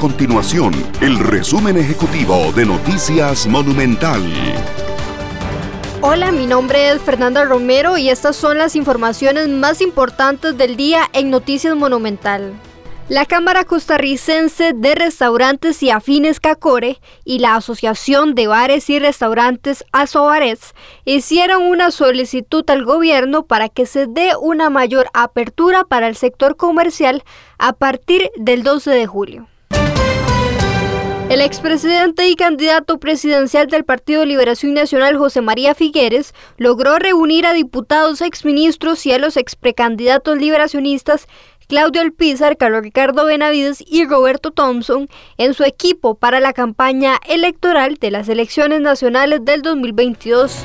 continuación el resumen ejecutivo de Noticias Monumental. Hola, mi nombre es Fernanda Romero y estas son las informaciones más importantes del día en Noticias Monumental. La Cámara Costarricense de Restaurantes y Afines Cacore y la Asociación de Bares y Restaurantes Asobares hicieron una solicitud al gobierno para que se dé una mayor apertura para el sector comercial a partir del 12 de julio. El expresidente y candidato presidencial del Partido Liberación Nacional, José María Figueres, logró reunir a diputados, exministros y a los exprecandidatos liberacionistas Claudio Alpizar, Carlos Ricardo Benavides y Roberto Thompson en su equipo para la campaña electoral de las elecciones nacionales del 2022.